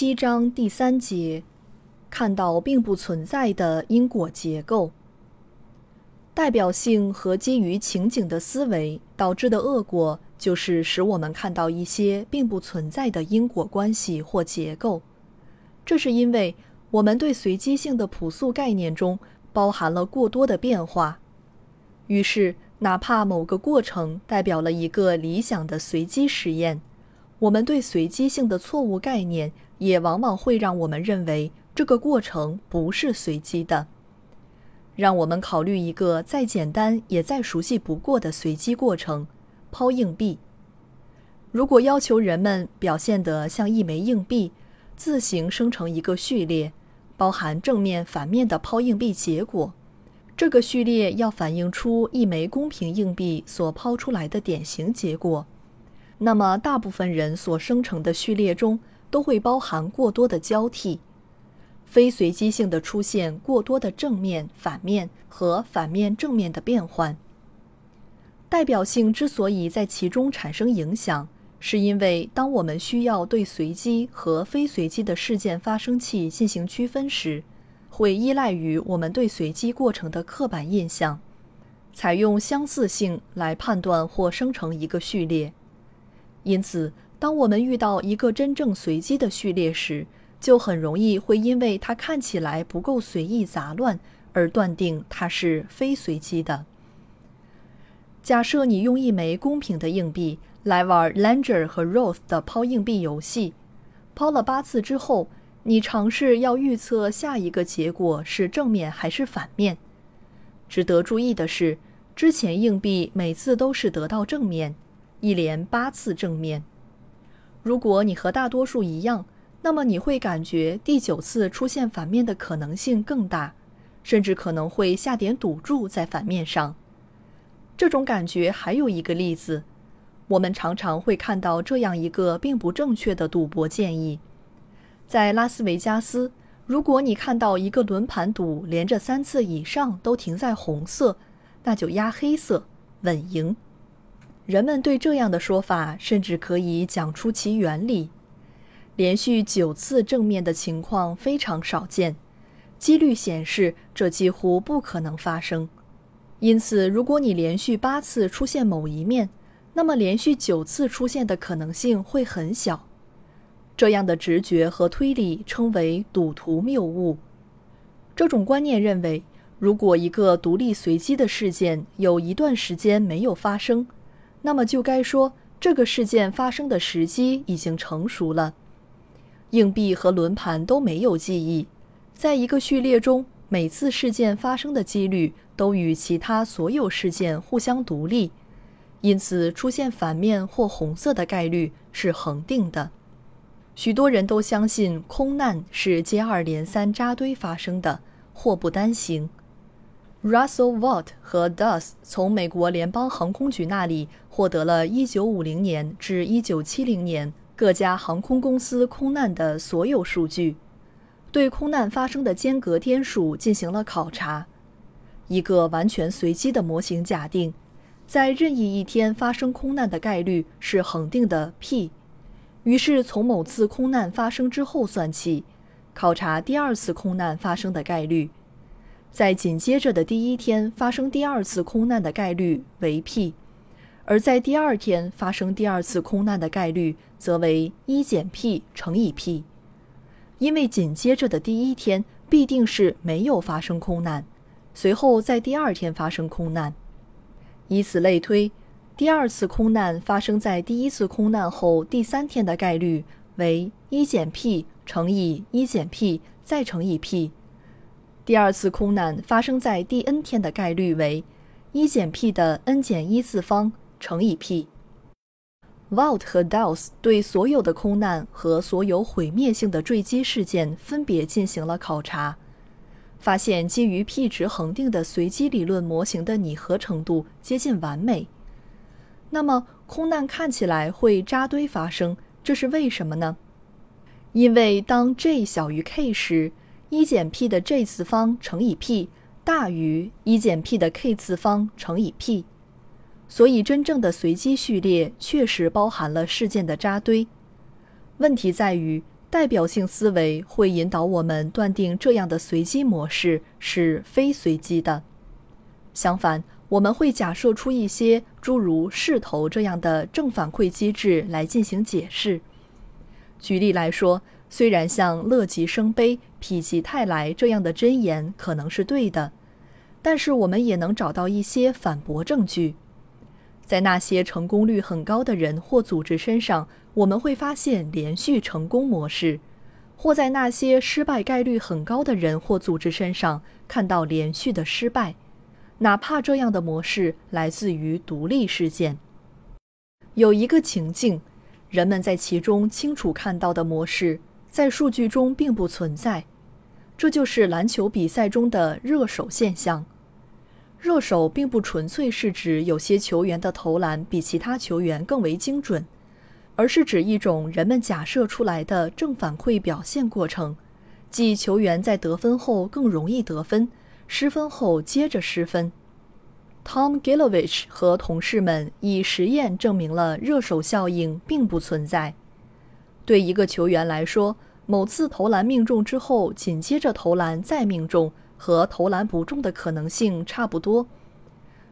七章第三节，看到并不存在的因果结构。代表性和基于情景的思维导致的恶果，就是使我们看到一些并不存在的因果关系或结构。这是因为我们对随机性的朴素概念中包含了过多的变化。于是，哪怕某个过程代表了一个理想的随机实验。我们对随机性的错误概念，也往往会让我们认为这个过程不是随机的。让我们考虑一个再简单也再熟悉不过的随机过程：抛硬币。如果要求人们表现得像一枚硬币，自行生成一个序列，包含正面、反面的抛硬币结果，这个序列要反映出一枚公平硬币所抛出来的典型结果。那么，大部分人所生成的序列中都会包含过多的交替，非随机性的出现过多的正面、反面和反面、正面的变换。代表性之所以在其中产生影响，是因为当我们需要对随机和非随机的事件发生器进行区分时，会依赖于我们对随机过程的刻板印象，采用相似性来判断或生成一个序列。因此，当我们遇到一个真正随机的序列时，就很容易会因为它看起来不够随意杂乱而断定它是非随机的。假设你用一枚公平的硬币来玩 Langer 和 Roth 的抛硬币游戏，抛了八次之后，你尝试要预测下一个结果是正面还是反面。值得注意的是，之前硬币每次都是得到正面。一连八次正面。如果你和大多数一样，那么你会感觉第九次出现反面的可能性更大，甚至可能会下点赌注在反面上。这种感觉还有一个例子，我们常常会看到这样一个并不正确的赌博建议：在拉斯维加斯，如果你看到一个轮盘赌连着三次以上都停在红色，那就压黑色，稳赢。人们对这样的说法甚至可以讲出其原理。连续九次正面的情况非常少见，几率显示这几乎不可能发生。因此，如果你连续八次出现某一面，那么连续九次出现的可能性会很小。这样的直觉和推理称为赌徒谬误。这种观念认为，如果一个独立随机的事件有一段时间没有发生，那么就该说，这个事件发生的时机已经成熟了。硬币和轮盘都没有记忆，在一个序列中，每次事件发生的几率都与其他所有事件互相独立，因此出现反面或红色的概率是恒定的。许多人都相信空难是接二连三扎堆发生的，祸不单行。Russell Watt 和 Dus 从美国联邦航空局那里获得了1950年至1970年各家航空公司空难的所有数据，对空难发生的间隔天数进行了考察。一个完全随机的模型假定，在任意一天发生空难的概率是恒定的 p。于是从某次空难发生之后算起，考察第二次空难发生的概率。在紧接着的第一天发生第二次空难的概率为 p，而在第二天发生第二次空难的概率则为一减 p 乘以 p，因为紧接着的第一天必定是没有发生空难，随后在第二天发生空难，以此类推，第二次空难发生在第一次空难后第三天的概率为一减 p 乘以一减 p 再乘以 p。第二次空难发生在第 n 天的概率为一减 p 的 n 减一次方乘以 p。Vault 和 Dowse 对所有的空难和所有毁灭性的坠机事件分别进行了考察，发现基于 p 值恒定的随机理论模型的拟合程度接近完美。那么，空难看起来会扎堆发生，这是为什么呢？因为当 J 小于 K 时，一减 p 的 J 次方乘以 p 大于一减 p 的 K 次方乘以 p，所以真正的随机序列确实包含了事件的扎堆。问题在于，代表性思维会引导我们断定这样的随机模式是非随机的。相反，我们会假设出一些诸如势头这样的正反馈机制来进行解释。举例来说。虽然像乐极生悲、否极泰来这样的箴言可能是对的，但是我们也能找到一些反驳证据。在那些成功率很高的人或组织身上，我们会发现连续成功模式；或在那些失败概率很高的人或组织身上看到连续的失败，哪怕这样的模式来自于独立事件。有一个情境，人们在其中清楚看到的模式。在数据中并不存在，这就是篮球比赛中的热手现象。热手并不纯粹是指有些球员的投篮比其他球员更为精准，而是指一种人们假设出来的正反馈表现过程，即球员在得分后更容易得分，失分后接着失分。Tom Gilovich 和同事们以实验证明了热手效应并不存在。对一个球员来说，某次投篮命中之后，紧接着投篮再命中，和投篮不中的可能性差不多。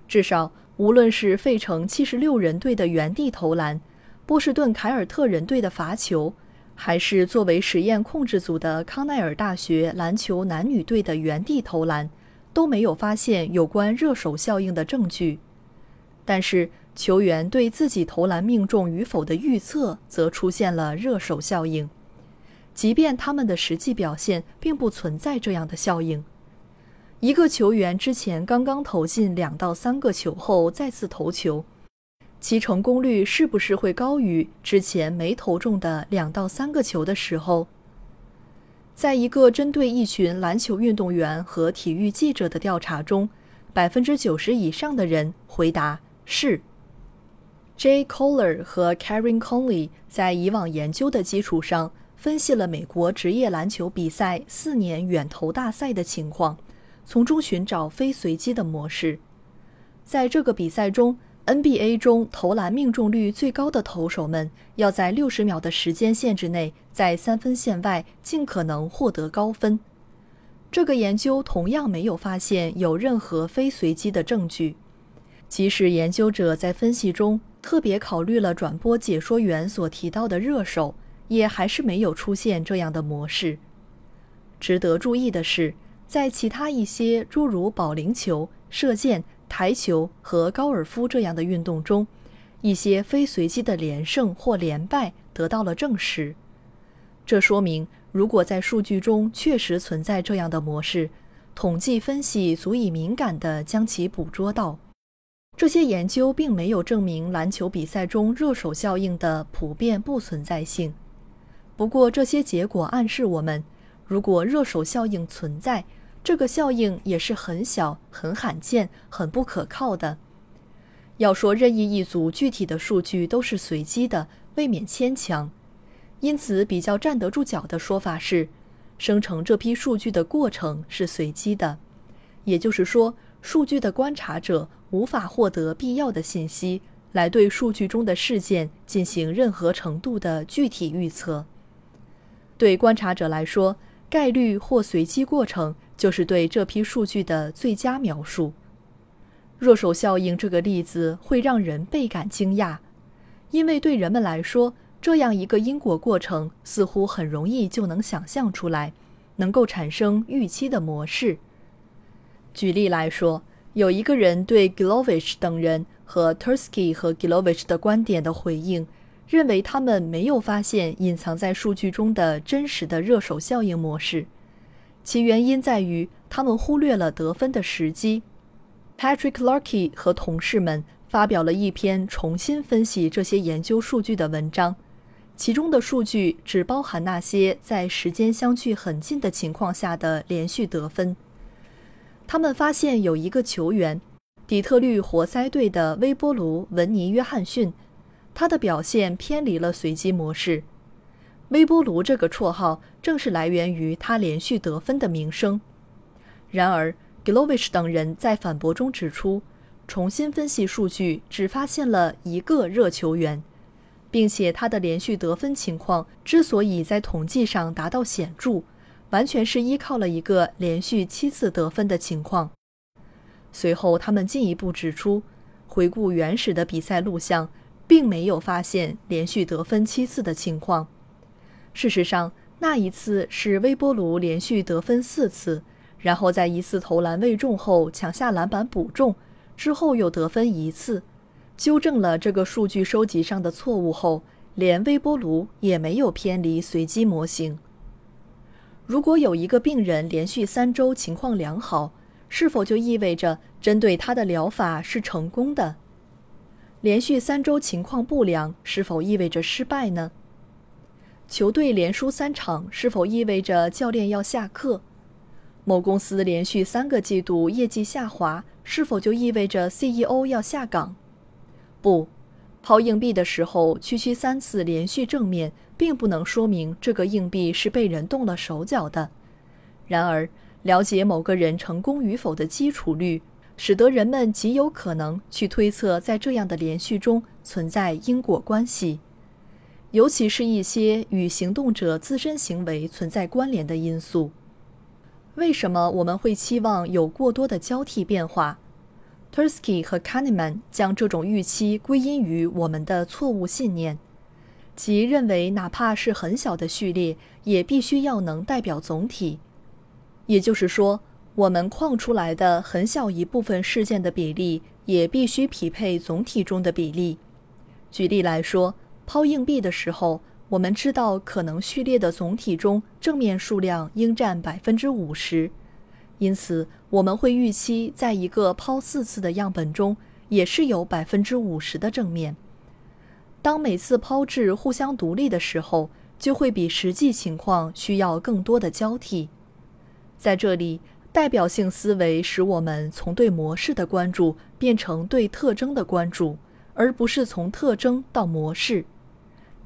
至少，无论是费城七十六人队的原地投篮，波士顿凯尔特人队的罚球，还是作为实验控制组的康奈尔大学篮球男女队的原地投篮，都没有发现有关热手效应的证据。但是，球员对自己投篮命中与否的预测则出现了热手效应，即便他们的实际表现并不存在这样的效应。一个球员之前刚刚投进两到三个球后再次投球，其成功率是不是会高于之前没投中的两到三个球的时候？在一个针对一群篮球运动员和体育记者的调查中，百分之九十以上的人回答是。J. Kohler 和 Karen Conley 在以往研究的基础上，分析了美国职业篮球比赛四年远投大赛的情况，从中寻找非随机的模式。在这个比赛中，NBA 中投篮命中率最高的投手们要在六十秒的时间限制内，在三分线外尽可能获得高分。这个研究同样没有发现有任何非随机的证据，即使研究者在分析中。特别考虑了转播解说员所提到的热手，也还是没有出现这样的模式。值得注意的是，在其他一些诸如保龄球、射箭、台球和高尔夫这样的运动中，一些非随机的连胜或连败得到了证实。这说明，如果在数据中确实存在这样的模式，统计分析足以敏感地将其捕捉到。这些研究并没有证明篮球比赛中热手效应的普遍不存在性。不过，这些结果暗示我们，如果热手效应存在，这个效应也是很小、很罕见、很不可靠的。要说任意一组具体的数据都是随机的，未免牵强。因此，比较站得住脚的说法是，生成这批数据的过程是随机的，也就是说。数据的观察者无法获得必要的信息来对数据中的事件进行任何程度的具体预测。对观察者来说，概率或随机过程就是对这批数据的最佳描述。弱手效应这个例子会让人倍感惊讶，因为对人们来说，这样一个因果过程似乎很容易就能想象出来，能够产生预期的模式。举例来说，有一个人对 Glovich 等人和 Tursky 和 Glovich 的观点的回应，认为他们没有发现隐藏在数据中的真实的热手效应模式，其原因在于他们忽略了得分的时机。Patrick Larky 和同事们发表了一篇重新分析这些研究数据的文章，其中的数据只包含那些在时间相距很近的情况下的连续得分。他们发现有一个球员，底特律活塞队的微波炉文尼·约翰逊，他的表现偏离了随机模式。微波炉这个绰号正是来源于他连续得分的名声。然而 g l o v i s h 等人在反驳中指出，重新分析数据只发现了一个热球员，并且他的连续得分情况之所以在统计上达到显著。完全是依靠了一个连续七次得分的情况。随后，他们进一步指出，回顾原始的比赛录像，并没有发现连续得分七次的情况。事实上，那一次是微波炉连续得分四次，然后在一次投篮未中后抢下篮板补中，之后又得分一次。纠正了这个数据收集上的错误后，连微波炉也没有偏离随机模型。如果有一个病人连续三周情况良好，是否就意味着针对他的疗法是成功的？连续三周情况不良，是否意味着失败呢？球队连输三场，是否意味着教练要下课？某公司连续三个季度业绩下滑，是否就意味着 CEO 要下岗？不。抛硬币的时候，区区三次连续正面，并不能说明这个硬币是被人动了手脚的。然而，了解某个人成功与否的基础率，使得人们极有可能去推测，在这样的连续中存在因果关系，尤其是一些与行动者自身行为存在关联的因素。为什么我们会期望有过多的交替变化？Tursky 和 Kahneman 将这种预期归因于我们的错误信念，即认为哪怕是很小的序列，也必须要能代表总体。也就是说，我们框出来的很小一部分事件的比例，也必须匹配总体中的比例。举例来说，抛硬币的时候，我们知道可能序列的总体中正面数量应占百分之五十。因此，我们会预期，在一个抛四次的样本中，也是有百分之五十的正面。当每次抛掷互相独立的时候，就会比实际情况需要更多的交替。在这里，代表性思维使我们从对模式的关注变成对特征的关注，而不是从特征到模式。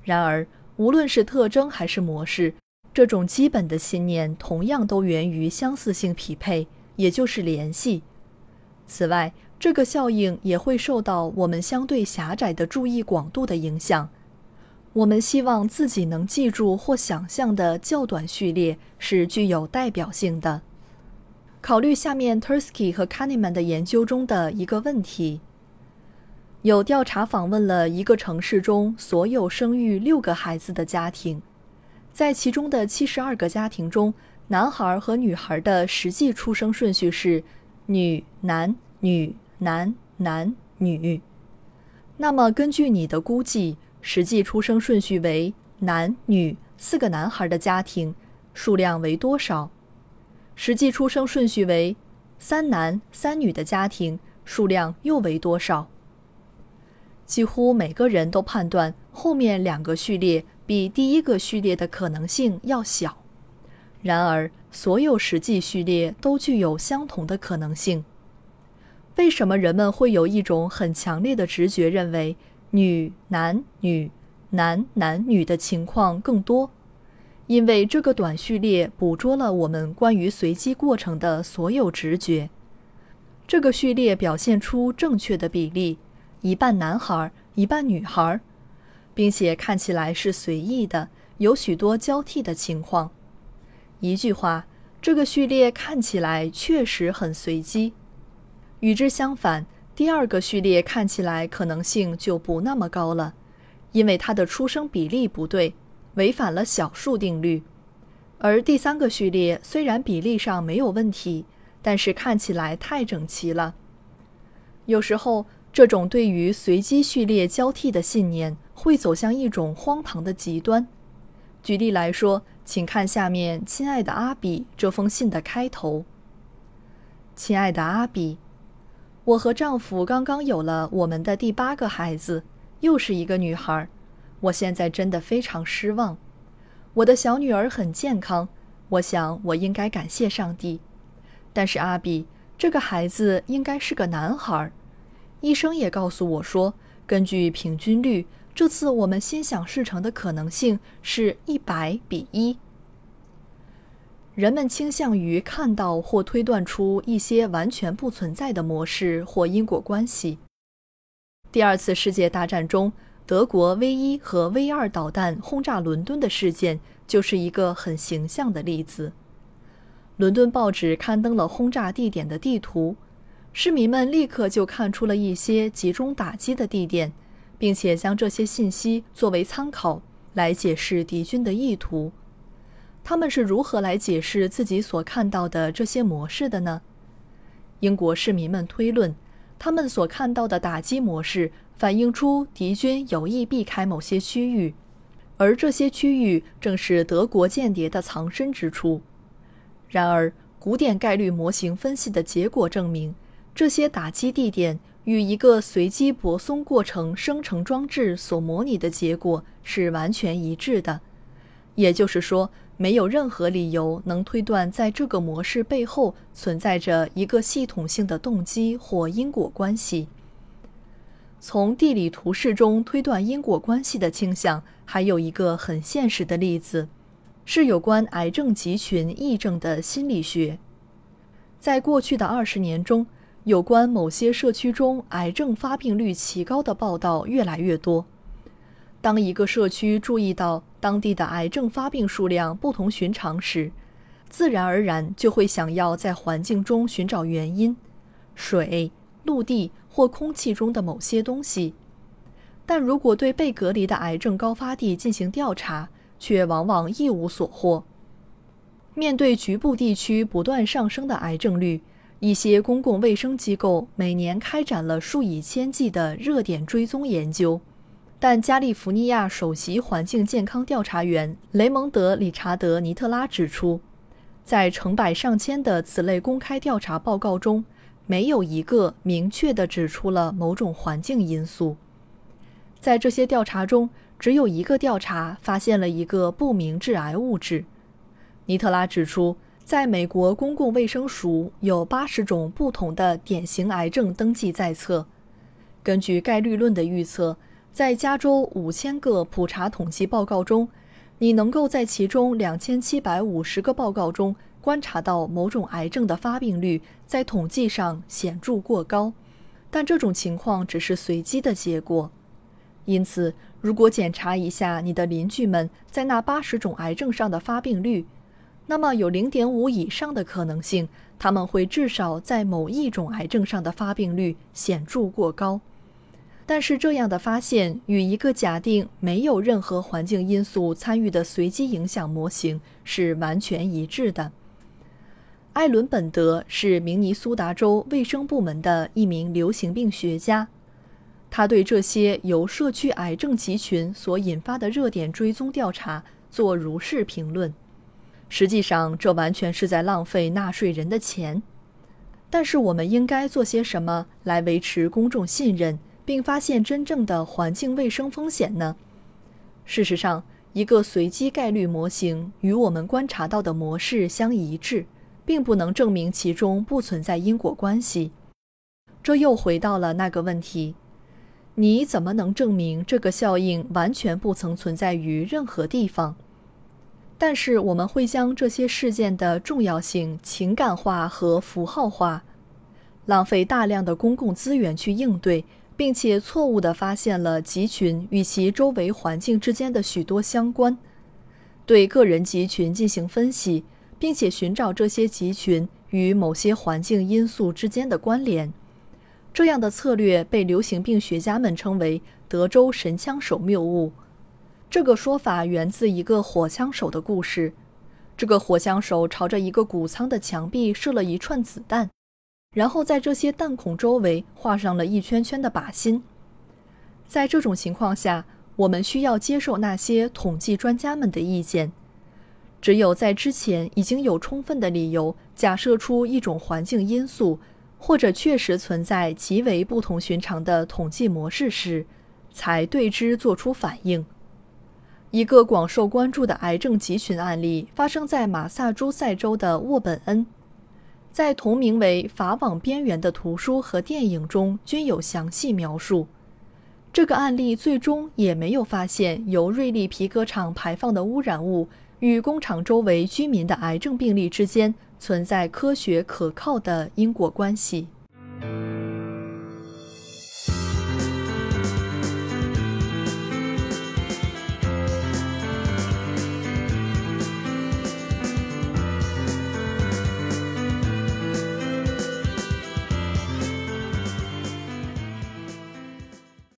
然而，无论是特征还是模式。这种基本的信念同样都源于相似性匹配，也就是联系。此外，这个效应也会受到我们相对狭窄的注意广度的影响。我们希望自己能记住或想象的较短序列是具有代表性的。考虑下面 Tursky 和 Kahneman 的研究中的一个问题：有调查访问了一个城市中所有生育六个孩子的家庭。在其中的七十二个家庭中，男孩和女孩的实际出生顺序是女男女男男女。那么，根据你的估计，实际出生顺序为男女四个男孩的家庭数量为多少？实际出生顺序为三男三女的家庭数量又为多少？几乎每个人都判断后面两个序列。比第一个序列的可能性要小，然而所有实际序列都具有相同的可能性。为什么人们会有一种很强烈的直觉，认为女男女男男女的情况更多？因为这个短序列捕捉了我们关于随机过程的所有直觉。这个序列表现出正确的比例：一半男孩，一半女孩。并且看起来是随意的，有许多交替的情况。一句话，这个序列看起来确实很随机。与之相反，第二个序列看起来可能性就不那么高了，因为它的出生比例不对，违反了小数定律。而第三个序列虽然比例上没有问题，但是看起来太整齐了。有时候，这种对于随机序列交替的信念。会走向一种荒唐的极端。举例来说，请看下面“亲爱的阿比”这封信的开头：“亲爱的阿比，我和丈夫刚刚有了我们的第八个孩子，又是一个女孩。我现在真的非常失望。我的小女儿很健康，我想我应该感谢上帝。但是阿比，这个孩子应该是个男孩。医生也告诉我说，根据平均率，这次我们心想事成的可能性是一百比一。人们倾向于看到或推断出一些完全不存在的模式或因果关系。第二次世界大战中，德国 V 一和 V 二导弹轰炸伦敦的事件就是一个很形象的例子。伦敦报纸刊登了轰炸地点的地图，市民们立刻就看出了一些集中打击的地点，并且将这些信息作为参考来解释敌军的意图。他们是如何来解释自己所看到的这些模式的呢？英国市民们推论，他们所看到的打击模式反映出敌军有意避开某些区域，而这些区域正是德国间谍的藏身之处。然而，古典概率模型分析的结果证明，这些打击地点与一个随机泊松过程生成装置所模拟的结果是完全一致的。也就是说，没有任何理由能推断在这个模式背后存在着一个系统性的动机或因果关系。从地理图示中推断因果关系的倾向，还有一个很现实的例子，是有关癌症集群癔症的心理学。在过去的二十年中，有关某些社区中癌症发病率奇高的报道越来越多。当一个社区注意到当地的癌症发病数量不同寻常时，自然而然就会想要在环境中寻找原因，水、陆地或空气中的某些东西。但如果对被隔离的癌症高发地进行调查，却往往一无所获。面对局部地区不断上升的癌症率，一些公共卫生机构每年开展了数以千计的热点追踪研究。但加利福尼亚首席环境健康调查员雷蒙德·理查德·尼特拉指出，在成百上千的此类公开调查报告中，没有一个明确地指出了某种环境因素。在这些调查中，只有一个调查发现了一个不明致癌物质。尼特拉指出，在美国公共卫生署有八十种不同的典型癌症登记在册。根据概率论的预测。在加州五千个普查统计报告中，你能够在其中两千七百五十个报告中观察到某种癌症的发病率在统计上显著过高，但这种情况只是随机的结果。因此，如果检查一下你的邻居们在那八十种癌症上的发病率，那么有零点五以上的可能性，他们会至少在某一种癌症上的发病率显著过高。但是，这样的发现与一个假定没有任何环境因素参与的随机影响模型是完全一致的。艾伦·本德是明尼苏达州卫生部门的一名流行病学家，他对这些由社区癌症集群所引发的热点追踪调查做如是评论：实际上，这完全是在浪费纳税人的钱。但是，我们应该做些什么来维持公众信任？并发现真正的环境卫生风险呢？事实上，一个随机概率模型与我们观察到的模式相一致，并不能证明其中不存在因果关系。这又回到了那个问题：你怎么能证明这个效应完全不曾存在于任何地方？但是我们会将这些事件的重要性情感化和符号化，浪费大量的公共资源去应对。并且错误地发现了集群与其周围环境之间的许多相关，对个人集群进行分析，并且寻找这些集群与某些环境因素之间的关联。这样的策略被流行病学家们称为“德州神枪手谬误”。这个说法源自一个火枪手的故事。这个火枪手朝着一个谷仓的墙壁射了一串子弹。然后在这些弹孔周围画上了一圈圈的靶心。在这种情况下，我们需要接受那些统计专家们的意见。只有在之前已经有充分的理由假设出一种环境因素，或者确实存在极为不同寻常的统计模式时，才对之做出反应。一个广受关注的癌症集群案例发生在马萨诸塞州的沃本恩，在同名为《法网边缘》的图书和电影中均有详细描述。这个案例最终也没有发现由瑞利皮革厂排放的污染物与工厂周围居民的癌症病例之间存在科学可靠的因果关系。